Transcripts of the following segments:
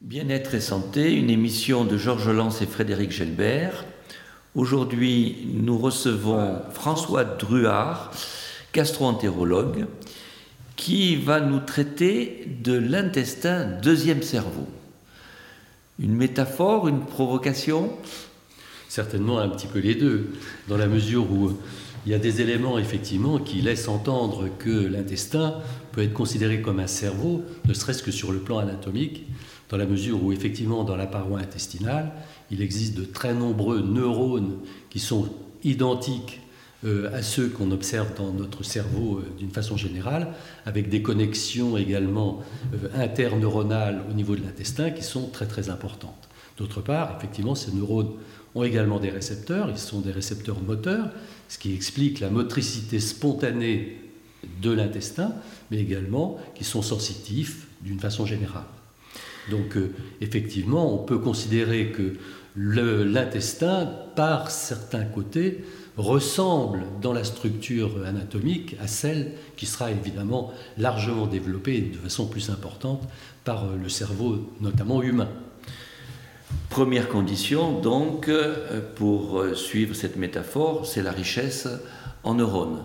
Bien-être et santé, une émission de Georges Lance et Frédéric Gelbert. Aujourd'hui, nous recevons François Druard, gastro-entérologue, qui va nous traiter de l'intestin deuxième cerveau. Une métaphore, une provocation? Certainement un petit peu les deux, dans la mesure où il y a des éléments effectivement qui laissent entendre que l'intestin peut être considéré comme un cerveau, ne serait-ce que sur le plan anatomique, dans la mesure où effectivement dans la paroi intestinale, il existe de très nombreux neurones qui sont identiques euh, à ceux qu'on observe dans notre cerveau euh, d'une façon générale, avec des connexions également euh, interneuronales au niveau de l'intestin qui sont très très importantes. D'autre part, effectivement, ces neurones ont également des récepteurs, ils sont des récepteurs moteurs, ce qui explique la motricité spontanée de l'intestin, mais également qui sont sensitifs d'une façon générale. Donc euh, effectivement, on peut considérer que l'intestin, par certains côtés, ressemble dans la structure anatomique à celle qui sera évidemment largement développée de façon plus importante par euh, le cerveau, notamment humain. Première condition, donc, euh, pour suivre cette métaphore, c'est la richesse en neurones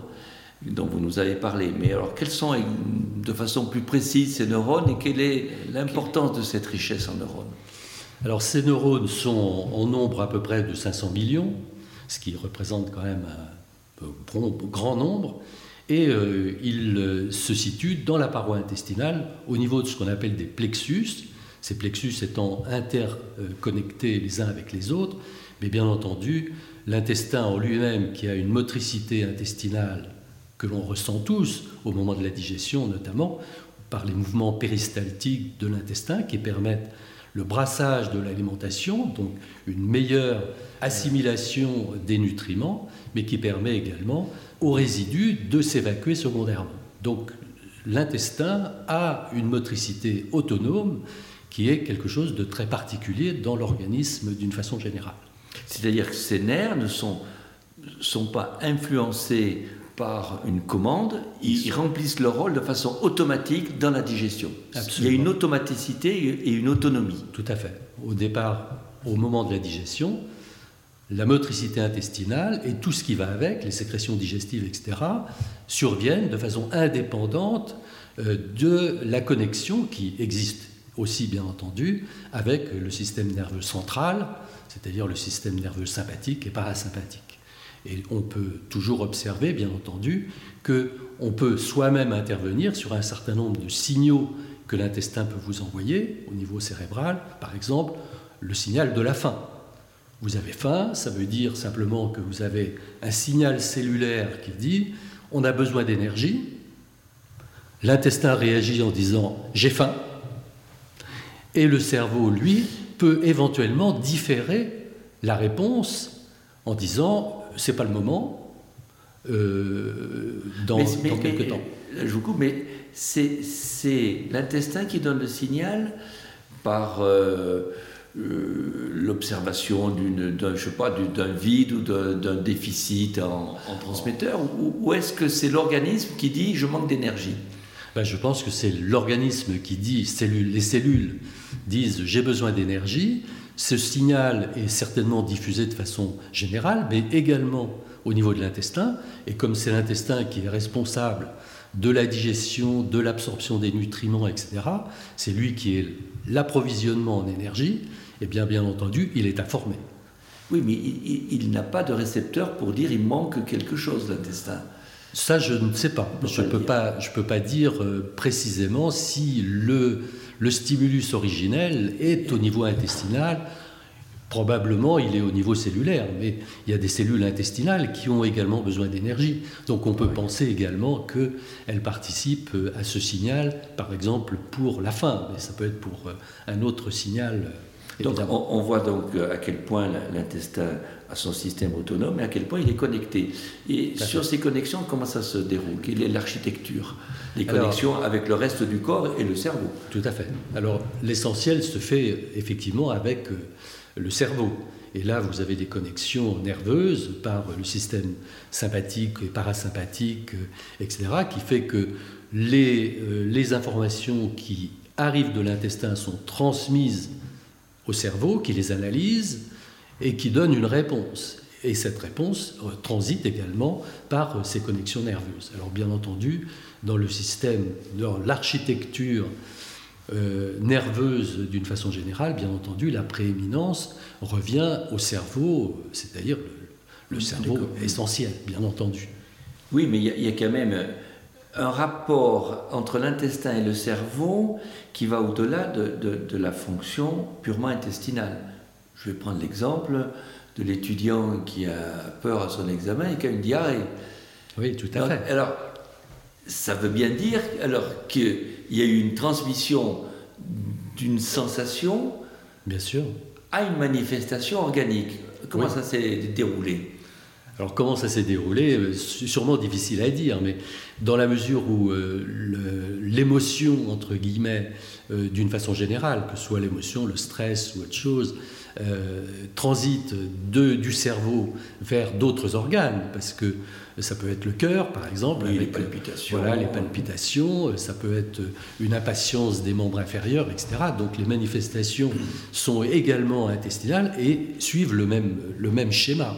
dont vous nous avez parlé. Mais alors, quels sont de façon plus précise ces neurones et quelle est l'importance de cette richesse en neurones? Alors, ces neurones sont en nombre à peu près de 500 millions, ce qui représente quand même un grand nombre. Et euh, ils euh, se situent dans la paroi intestinale au niveau de ce qu'on appelle des plexus, ces plexus étant interconnectés les uns avec les autres, mais bien entendu, l'intestin en lui-même, qui a une motricité intestinale que l'on ressent tous au moment de la digestion notamment, par les mouvements péristaltiques de l'intestin qui permettent le brassage de l'alimentation, donc une meilleure assimilation des nutriments, mais qui permet également aux résidus de s'évacuer secondairement. Donc l'intestin a une motricité autonome qui est quelque chose de très particulier dans l'organisme d'une façon générale. C'est-à-dire que ces nerfs ne sont, pas influencés par une commande, ils, remplissent leur rôle de façon automatique dans la digestion. Il y a une automaticité et une autonomie. Tout à fait. Au départ, au moment de la digestion, la motricité intestinale et tout ce qui va avec, les sécrétions digestives, etc., surviennent de façon indépendante euh, de la connexion qui existe aussi, bien entendu, avec le système nerveux central, c'est-à-dire le système nerveux sympathique et parasympathique. Et on peut toujours observer, bien entendu, que on peut soi-même intervenir sur un certain nombre de signaux que l'intestin peut vous envoyer au niveau cérébral, par exemple le signal de la faim. Vous avez faim, ça veut dire simplement que vous avez un signal cellulaire qui dit on a besoin d'énergie. L'intestin réagit en disant j'ai faim. Et le cerveau, lui, peut éventuellement différer la réponse en disant c'est pas le moment, euh, dans, quelques temps. Je vous coupe, mais c'est l'intestin qui donne le signal par euh, euh, l'observation d'un je sais pas d'un vide ou d'un déficit en, transmetteur ou, est-ce que c'est l'organisme qui dit je manque d'énergie? Ben, je pense que c'est l'organisme qui dit, les cellules disent j'ai besoin d'énergie, ce signal est certainement diffusé de façon générale, mais également au niveau de l'intestin. Et comme c'est l'intestin qui est responsable de la digestion, de l'absorption des nutriments, etc., c'est lui qui est l'approvisionnement en énergie, et bien bien entendu, il est informé. Oui, mais il, n'a pas de récepteur pour dire il manque quelque chose, l'intestin. Ça, je ne sais pas. Je ne peux, pas, je peux pas dire euh, précisément si le le stimulus originel est au niveau intestinal. Probablement, il est au niveau cellulaire, mais il y a des cellules intestinales qui ont également besoin d'énergie. Donc on peut penser également qu'elles participent à ce signal, par exemple pour la faim, mais ça peut être pour euh, un autre signal donc on, voit donc euh, à quel point l'intestin son système autonome et à quel point il est connecté. Et sur ces connexions, comment ça se déroule? Quelle est l'architecture? Les connexions avec le reste du corps et le cerveau Tout à fait. Alors l'essentiel se fait effectivement avec euh, le cerveau. Et là, vous avez des connexions nerveuses par le système sympathique et parasympathique, euh, etc., qui fait que les, les informations qui arrivent de l'intestin sont transmises au cerveau qui les analyse et qui donne une réponse. Et cette réponse euh, transite également par euh, ces connexions nerveuses. Alors bien entendu, dans le système, dans l'architecture euh, nerveuse d'une façon générale, bien entendu, la prééminence revient au cerveau, c'est-à-dire le, cerveau essentiel, bien entendu. Oui, mais il y, a quand même un rapport entre l'intestin et le cerveau qui va au-delà de, la fonction purement intestinale. Je vais prendre l'exemple de l'étudiant qui a peur à son examen et qui a une diarrhée. Oui, tout à fait. Alors, ça veut bien dire alors qu'il y a eu une transmission d'une sensation bien sûr. à une manifestation organique. Comment ça s'est déroulé? Alors comment ça s'est déroulé? Euh, Sûrement difficile à dire, mais dans la mesure où euh, l'émotion, entre guillemets, euh, d'une façon générale, que ce soit l'émotion, le stress ou autre chose, transite de, du cerveau vers d'autres organes, parce que ça peut être le cœur, par exemple, les palpitations. Voilà, les palpitations, ça peut être une impatience des membres inférieurs, etc. Donc les manifestations sont également intestinales et suivent le même, le même schéma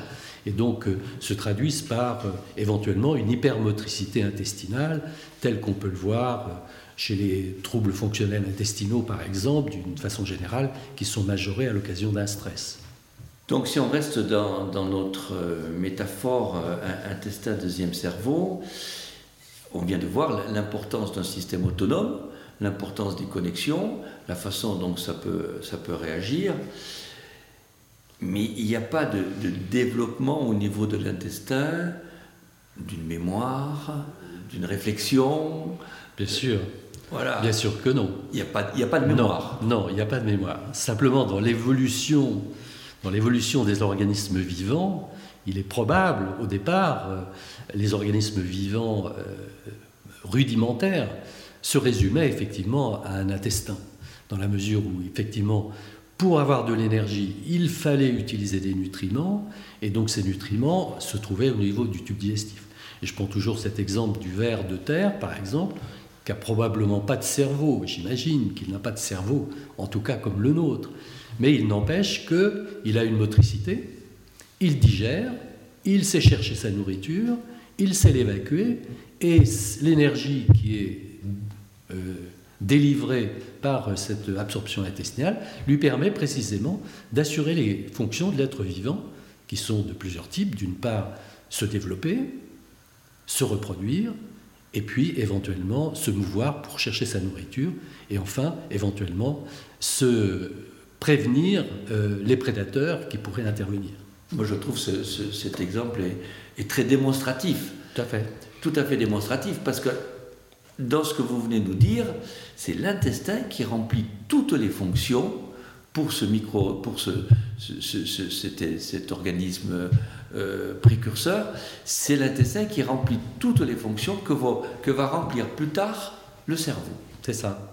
et donc euh, se traduisent par euh, éventuellement une hypermotricité intestinale, telle qu'on peut le voir euh, chez les troubles fonctionnels intestinaux, par exemple, d'une façon générale, qui sont majorés à l'occasion d'un stress. Donc si on reste dans, notre métaphore intestin deuxième cerveau, on vient de voir l'importance d'un système autonome, l'importance des connexions, la façon dont ça peut, ça peut réagir. Mais il n'y a pas de, développement au niveau de l'intestin, d'une mémoire, d'une réflexion. Bien sûr. Voilà. Bien sûr que non. Il n'y a, pas, a pas de mémoire. Non, il n'y a pas de mémoire. Simplement, dans l'évolution, dans l'évolution des organismes vivants, il est probable, au départ, euh, les organismes vivants euh, rudimentaires se résumaient effectivement à un intestin, dans la mesure où, effectivement, pour avoir de l'énergie, il fallait utiliser des nutriments, et donc ces nutriments se trouvaient au niveau du tube digestif. Et je prends toujours cet exemple du ver de terre, par exemple, qui n'a probablement pas de cerveau, j'imagine qu'il n'a pas de cerveau, en tout cas comme le nôtre. Mais il n'empêche qu'il a une motricité, il digère, il sait chercher sa nourriture, il sait l'évacuer, et l'énergie qui est euh, délivrée par cette absorption intestinale lui permet précisément d'assurer les fonctions de l'être vivant, qui sont de plusieurs types. D'une part, se développer, se reproduire, et puis éventuellement se mouvoir pour chercher sa nourriture, et enfin, éventuellement, se prévenir euh, les prédateurs qui pourraient intervenir. Moi, je trouve ce, cet exemple est, est, très démonstratif. Tout à fait. Tout à fait démonstratif, parce que dans ce que vous venez de nous dire, c'est l'intestin qui remplit toutes les fonctions pour ce micro, pour ce, cet, organisme euh, précurseur. C'est l'intestin qui remplit toutes les fonctions que va, que va remplir plus tard le cerveau. C'est ça.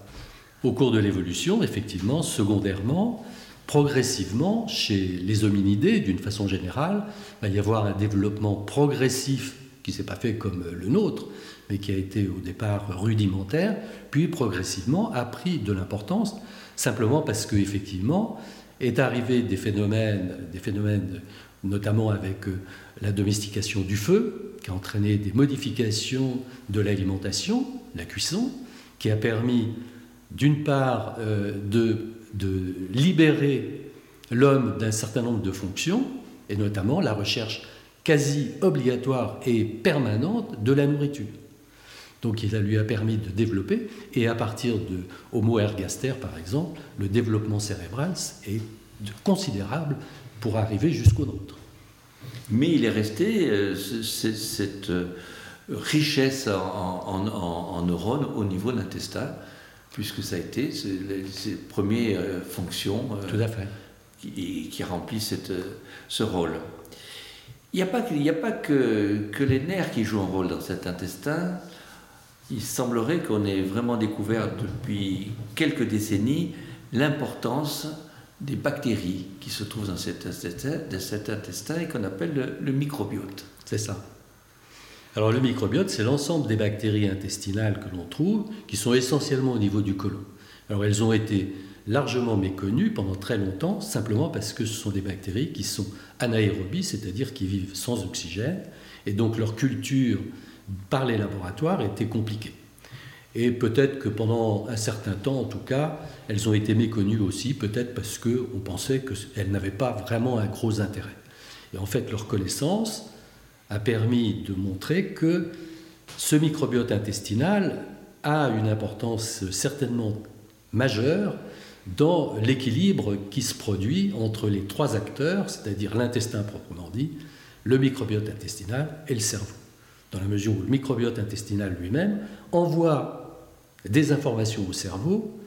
Au cours de l'évolution, effectivement, secondairement, progressivement, chez les hominidés, d'une façon générale, il va y avoir un développement progressif qui ne s'est pas fait comme le nôtre, mais qui a été au départ rudimentaire, puis progressivement a pris de l'importance, simplement parce qu'effectivement est arrivé des phénomènes, des phénomènes notamment avec euh, la domestication du feu, qui a entraîné des modifications de l'alimentation, la cuisson, qui a permis d'une part euh, de, de libérer l'homme d'un certain nombre de fonctions, et notamment la recherche quasi obligatoire et permanente de la nourriture. Donc il lui a permis de développer, et à partir de Homo ergaster par exemple, le développement cérébral est considérable pour arriver jusqu'au nôtre. Mais il est resté euh, cette euh, richesse en, neurones au niveau de l'intestin, puisque ça a été ses, premières euh, fonctions Tout à fait. Qui, qui remplissent ce rôle. Il n'y a pas, a pas que, que les nerfs qui jouent un rôle dans cet intestin il semblerait qu'on ait vraiment découvert depuis quelques décennies l'importance des bactéries qui se trouvent dans cet intestin, et qu'on appelle le, microbiote. C'est ça. Alors le microbiote, c'est l'ensemble des bactéries intestinales que l'on trouve, qui sont essentiellement au niveau du côlon. Alors elles ont été largement méconnues pendant très longtemps, simplement parce que ce sont des bactéries qui sont anaérobies, c'est-à-dire qui vivent sans oxygène, et donc leur culture par les laboratoires était compliquée. Et peut-être que pendant un certain temps, en tout cas, elles ont été méconnues aussi, peut-être parce qu'on pensait qu'elles n'avaient pas vraiment un gros intérêt. Et en fait, leur connaissance a permis de montrer que ce microbiote intestinal a une importance certainement majeure dans l'équilibre qui se produit entre les trois acteurs, c'est-à-dire l'intestin proprement dit, le microbiote intestinal et le cerveau. Dans la mesure où le microbiote intestinal lui-même envoie des informations au cerveau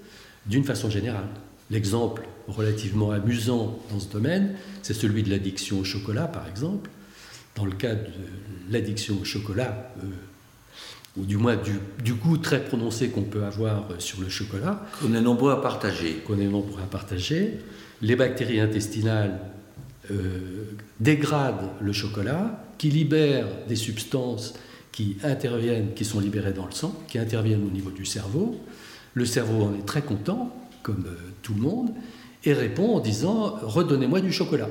d'une façon générale. L'exemple relativement amusant dans ce domaine, c'est celui de l'addiction au chocolat, par exemple. Dans le cas de l'addiction au chocolat, euh, ou du moins du, goût très prononcé qu'on peut avoir sur le chocolat. Qu'on est nombreux à partager. Qu'on est nombreux à partager. Les bactéries intestinales euh, dégradent le chocolat, qui libèrent des substances qui interviennent, qui sont libérées dans le sang, qui interviennent au niveau du cerveau. Le cerveau en est très content, comme euh, tout le monde, et répond en disant Redonnez-moi du chocolat.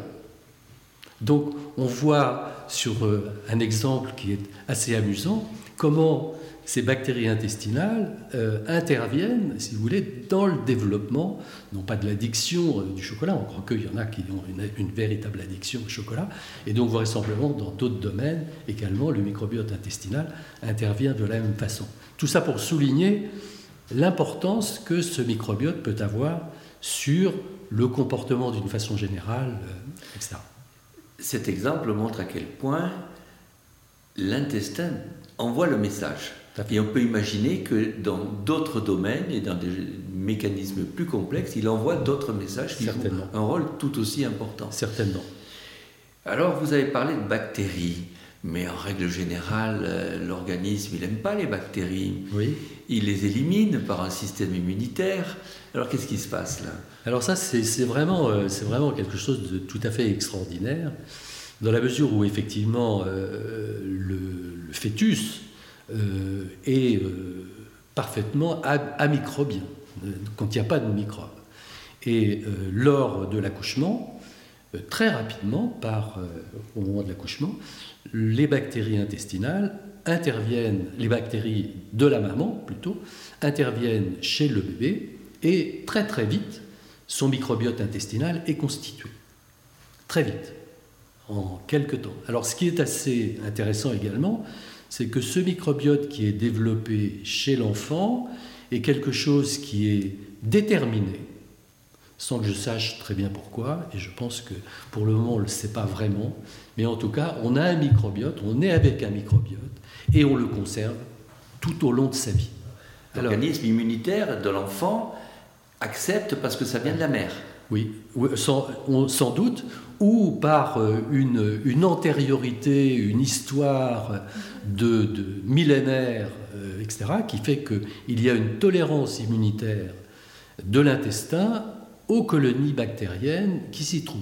Donc on voit sur euh, un exemple qui est assez amusant comment ces bactéries intestinales euh, interviennent, si vous voulez, dans le développement, non pas de l'addiction euh, du chocolat, on croit qu'il y en a qui ont une, véritable addiction au chocolat, et donc vraisemblablement dans d'autres domaines également, le microbiote intestinal intervient de la même façon. Tout ça pour souligner l'importance que ce microbiote peut avoir sur le comportement d'une façon générale, etc. Cet exemple montre à quel point l'intestin envoie le message. Et on peut imaginer que dans d'autres domaines et dans des mécanismes plus complexes, il envoie d'autres messages qui jouent un rôle tout aussi important. Certainement. Alors, vous avez parlé de bactéries, mais en règle générale, euh, l'organisme, il n'aime pas les bactéries. Oui. Il les élimine par un système immunitaire. Alors, qu'est-ce qui se passe là? Alors ça, c'est vraiment, euh, vraiment quelque chose de tout à fait extraordinaire, dans la mesure où, effectivement, euh, le, le, fœtus euh, est euh, parfaitement amicrobien, quand il n'y a pas de microbes. Et euh, lors de l'accouchement, très rapidement, au moment de l'accouchement, les bactéries intestinales interviennent, les bactéries de la maman plutôt, interviennent chez le bébé et très très vite, son microbiote intestinal est constitué. Très vite, en quelques temps. Alors ce qui est assez intéressant également, c'est que ce microbiote qui est développé chez l'enfant est quelque chose qui est déterminé, sans que je sache très bien pourquoi, et je pense que pour le moment on ne le sait pas vraiment, mais en tout cas on a un microbiote, on est avec un microbiote, et on le conserve tout au long de sa vie. L'organisme immunitaire de l'enfant accepte parce que ça vient de la mère. Oui, sans, sans doute, ou par euh, une, antériorité, une histoire de, millénaires, euh, etc., qui fait qu'il y a une tolérance immunitaire de l'intestin aux colonies bactériennes qui s'y trouvent.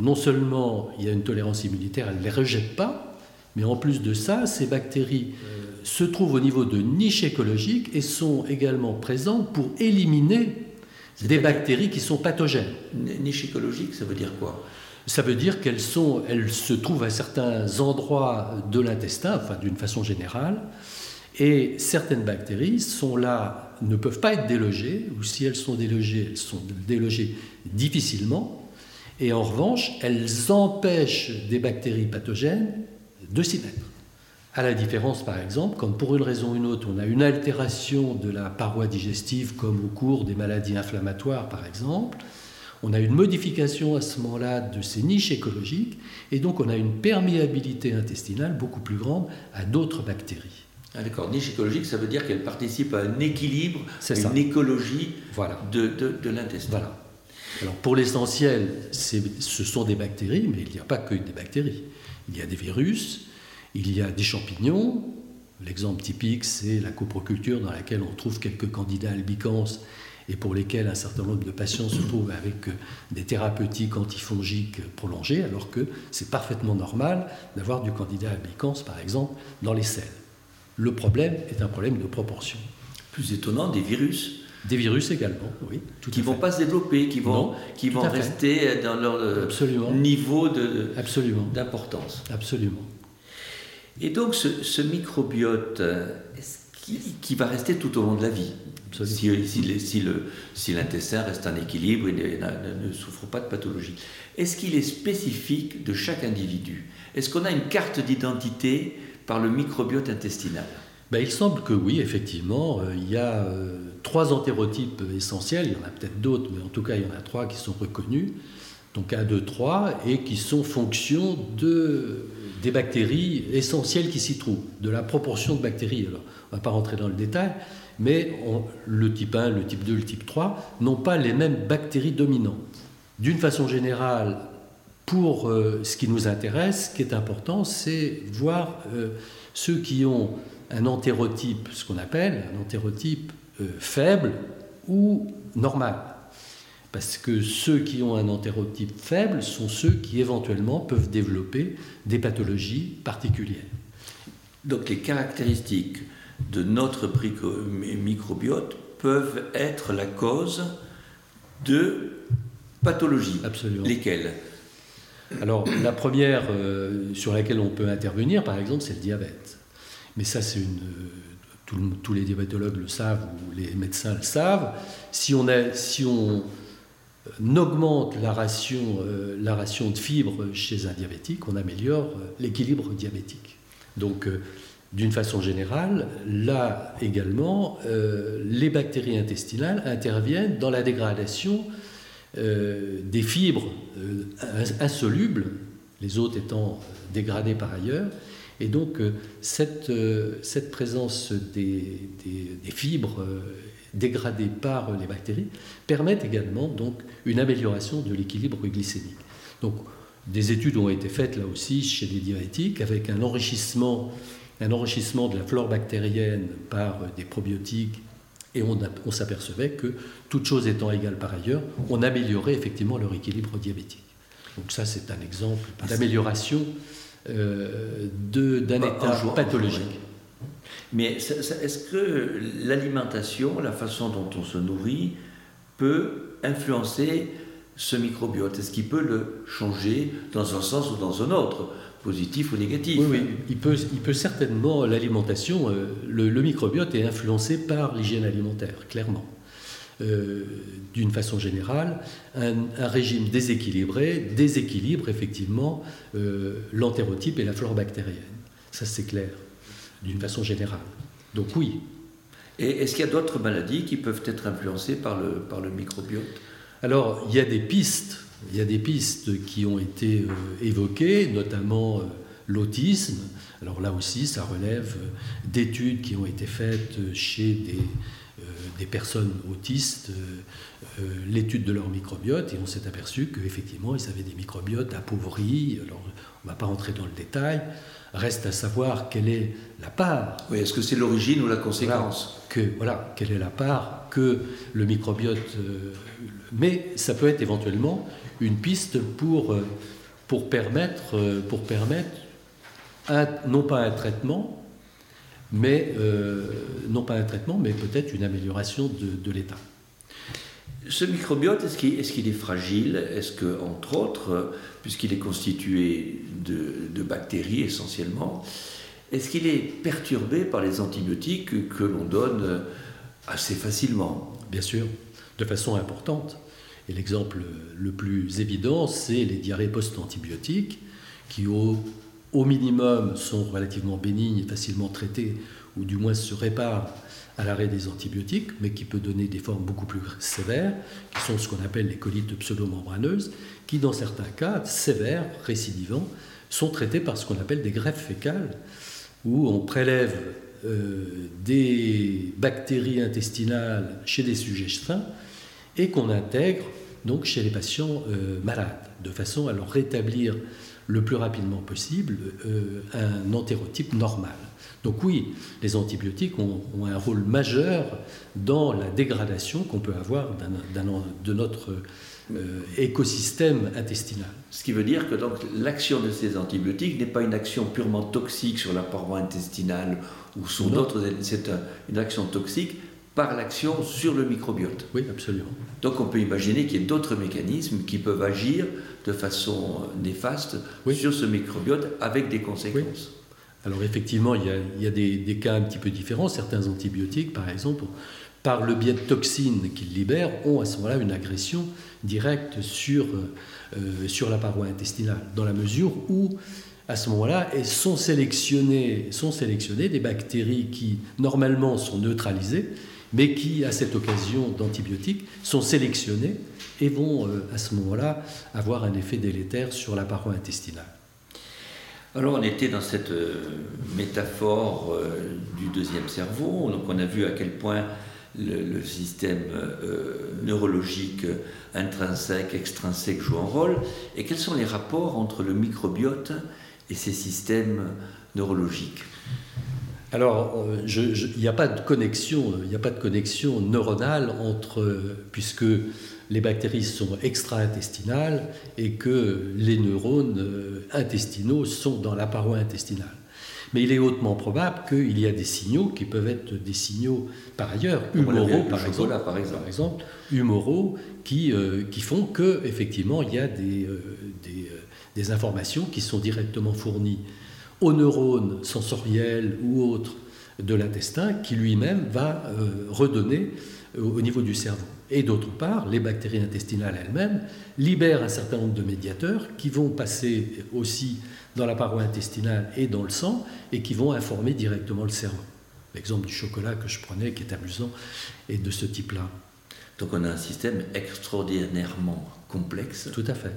non seulement il y a une tolérance immunitaire, elle ne les rejette pas, mais en plus de ça, ces bactéries euh, se trouvent au niveau de niches écologiques et sont également présentes pour éliminer des bactéries qui sont pathogènes. Niche écologique, ça veut dire quoi? Ça veut dire qu'elles se trouvent à certains endroits de l'intestin, enfin d'une façon générale, et certaines bactéries sont là, ne peuvent pas être délogées, ou si elles sont délogées, elles sont délogées difficilement, et en revanche, elles empêchent des bactéries pathogènes de s'y mettre. À la différence, par exemple, quand pour une raison ou une autre, on a une altération de la paroi digestive, comme au cours des maladies inflammatoires, par exemple, on a une modification à ce moment-là de ces niches écologiques, et donc on a une perméabilité intestinale beaucoup plus grande à d'autres bactéries. Ah, D'accord, niche écologique, ça veut dire qu'elle participe à un équilibre, à une écologie voilà. de, de, l'intestin. Voilà. Alors pour l'essentiel, ce sont des bactéries, mais il n'y a pas que des bactéries. Il y a des virus, il y a des champignons. L'exemple typique, c'est la coproculture dans laquelle on trouve quelques candidats albicans et pour lesquels un certain nombre de patients se trouvent avec euh, des thérapeutiques antifongiques prolongées, alors que c'est parfaitement normal d'avoir du candidat albicans, par exemple, dans les selles. Le problème est un problème de proportion. Plus étonnant, des virus. Des virus également, oui. qui ne vont pas se développer, qui vont, qui vont rester dans leur euh, niveau d'importance. Absolument. Et donc ce, microbiote, euh, qui, qui, va rester tout au long de la vie si, si, si l'intestin reste en équilibre et ne, ne souffre pas de pathologie. Est-ce qu'il est spécifique de chaque individu? Est-ce qu'on a une carte d'identité par le microbiote intestinal? Ben, il semble que oui, effectivement. Euh, il y a euh, trois entérotypes essentiels. Il y en a peut-être d'autres, mais en tout cas, il y en a trois qui sont reconnus. Donc 1, 2, 3, et qui sont fonction de, des bactéries essentielles qui s'y trouvent, de la proportion de bactéries. Alors, on ne va pas rentrer dans le détail, mais le type 1, le type 2, le type 3 n'ont pas les mêmes bactéries dominantes. D'une façon générale, pour euh, ce qui nous intéresse, ce qui est important, c'est voir ceux qui ont un entérotype, ce qu'on appelle un entérotype euh, faible ou normal. Parce que ceux qui ont un entérotype faible sont ceux qui éventuellement peuvent développer des pathologies particulières. Donc les caractéristiques de notre microbiote peuvent être la cause de pathologies. Absolument. Lesquelles? Alors la première euh, sur laquelle on peut intervenir, par exemple, c'est le diabète. Mais ça, c'est une. tous les diabétologues le savent ou les médecins le savent. Si on, a, si on euh, augmente la ration, euh, la ration de fibres chez un diabétique, on améliore euh, l'équilibre diabétique. Donc, d'une façon générale, là également, les bactéries intestinales interviennent dans la dégradation des fibres insolubles, les autres étant dégradées par ailleurs, et donc, cette, cette présence des, fibres dégradées par les bactéries permet également donc, une amélioration de l'équilibre glycémique. Donc, des études ont été faites là aussi chez les diabétiques avec un enrichissement, un enrichissement de la flore bactérienne par des probiotiques et on, on s'apercevait que, toutes choses étant égales par ailleurs, on améliorait effectivement leur équilibre diabétique. Donc ça, c'est un exemple d'amélioration euh, d'un bah, état pathologique. Mais est-ce que l'alimentation, la façon dont on se nourrit, peut influencer ce microbiote? Est-ce qu'il peut le changer dans un sens ou dans un autre positif ou négatif? Oui, oui. Il, peut, il peut certainement, l'alimentation, euh, le, microbiote est influencé par l'hygiène alimentaire, clairement. Euh, d'une façon générale, un, régime déséquilibré déséquilibre effectivement euh, et la flore bactérienne. Ça c'est clair, d'une façon générale. Donc oui. Et est-ce qu'il y a d'autres maladies qui peuvent être influencées par le, par le microbiote? Alors il y a des pistes, il y a des pistes qui ont été euh, évoquées, notamment l'autisme. Alors là aussi, ça relève d'études qui ont été faites chez des euh, des personnes autistes euh, euh, l'étude de leur microbiote et on s'est aperçu qu'effectivement ils avaient des microbiotes appauvris. Alors on ne va pas rentrer dans le détail. Reste à savoir quelle est la part. Oui, est-ce que c'est l'origine ou la conséquence? Que, Voilà, quelle est la part que le microbiote. mais ça peut être éventuellement une piste pour, pour permettre, pour permettre non pas un traitement, mais euh, non pas un traitement, mais peut-être une amélioration de, l'état. Ce microbiote, est-ce qu'il est, fragile? Est-ce que, entre autres, puisqu'il est constitué de, bactéries essentiellement, est-ce qu'il est perturbé par les antibiotiques que l'on donne assez facilement? Bien sûr, de façon importante. Et l'exemple le plus évident, c'est les diarrhées post-antibiotiques, qui au au minimum, sont relativement bénignes et facilement traitées, ou du moins se réparent à l'arrêt des antibiotiques, mais qui peut donner des formes beaucoup plus sévères, qui sont ce qu'on appelle les colites pseudomembraneuses, qui dans certains cas sévères, récidivants, sont traitées par ce qu'on appelle des greffes fécales, où on prélève euh, des bactéries intestinales chez des sujets sains et qu'on intègre donc chez les patients euh, malades, de façon à leur rétablir le plus rapidement possible euh, un entérotype normal. Donc oui, les antibiotiques ont, un rôle majeur dans la dégradation qu'on peut avoir de notre euh, écosystème intestinal. Ce qui veut dire que donc l'action de ces antibiotiques n'est pas une action purement toxique sur la paroi intestinale ou sur d'autres, c'est une action toxique par l'action sur le microbiote. Oui, absolument. Donc on peut imaginer qu'il y ait d'autres mécanismes qui peuvent agir de façon néfaste sur ce microbiote avec des conséquences. Alors effectivement, il y a, des, cas un petit peu différents. Certains antibiotiques, par exemple, par le biais de toxines qu'ils libèrent, ont à ce moment-là une agression directe sur, euh, la paroi intestinale, dans la mesure où, à ce moment-là, sont sélectionnées, sont sélectionnées des bactéries qui, normalement, sont neutralisées, mais qui, à cette occasion d'antibiotiques, sont sélectionnées et vont, euh, à ce moment-là, avoir un effet délétère sur la paroi intestinale. Alors on était dans cette euh, métaphore euh, du deuxième cerveau, donc on a vu à quel point le, système euh, neurologique intrinsèque, extrinsèque joue un rôle, et quels sont les rapports entre le microbiote et ces systèmes neurologiques? Alors, il n'y a pas de connexion, il n'y a pas de connexion neuronale entre, puisque les bactéries sont extra-intestinales et que les neurones euh, intestinaux sont dans la paroi intestinale. Mais il est hautement probable qu'il y a des signaux qui peuvent être des signaux par ailleurs, humoraux par, exemple, par, exemple, humoraux qui, euh, qui font que effectivement il y a des, euh, des, des, informations qui sont directement fournies aux neurones sensoriels ou autres de l'intestin qui lui-même va redonner au niveau du cerveau. Et d'autre part, les bactéries intestinales elles-mêmes libèrent un certain nombre de médiateurs qui vont passer aussi dans la paroi intestinale et dans le sang et qui vont informer directement le cerveau. L'exemple du chocolat que je prenais, qui est amusant, est de ce type-là. Donc on a un système extraordinairement complexe. Tout à fait.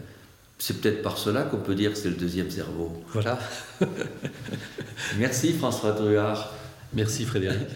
C'est peut-être par cela qu'on peut dire que c'est le deuxième cerveau. Voilà. Merci François Druard. Merci Frédéric.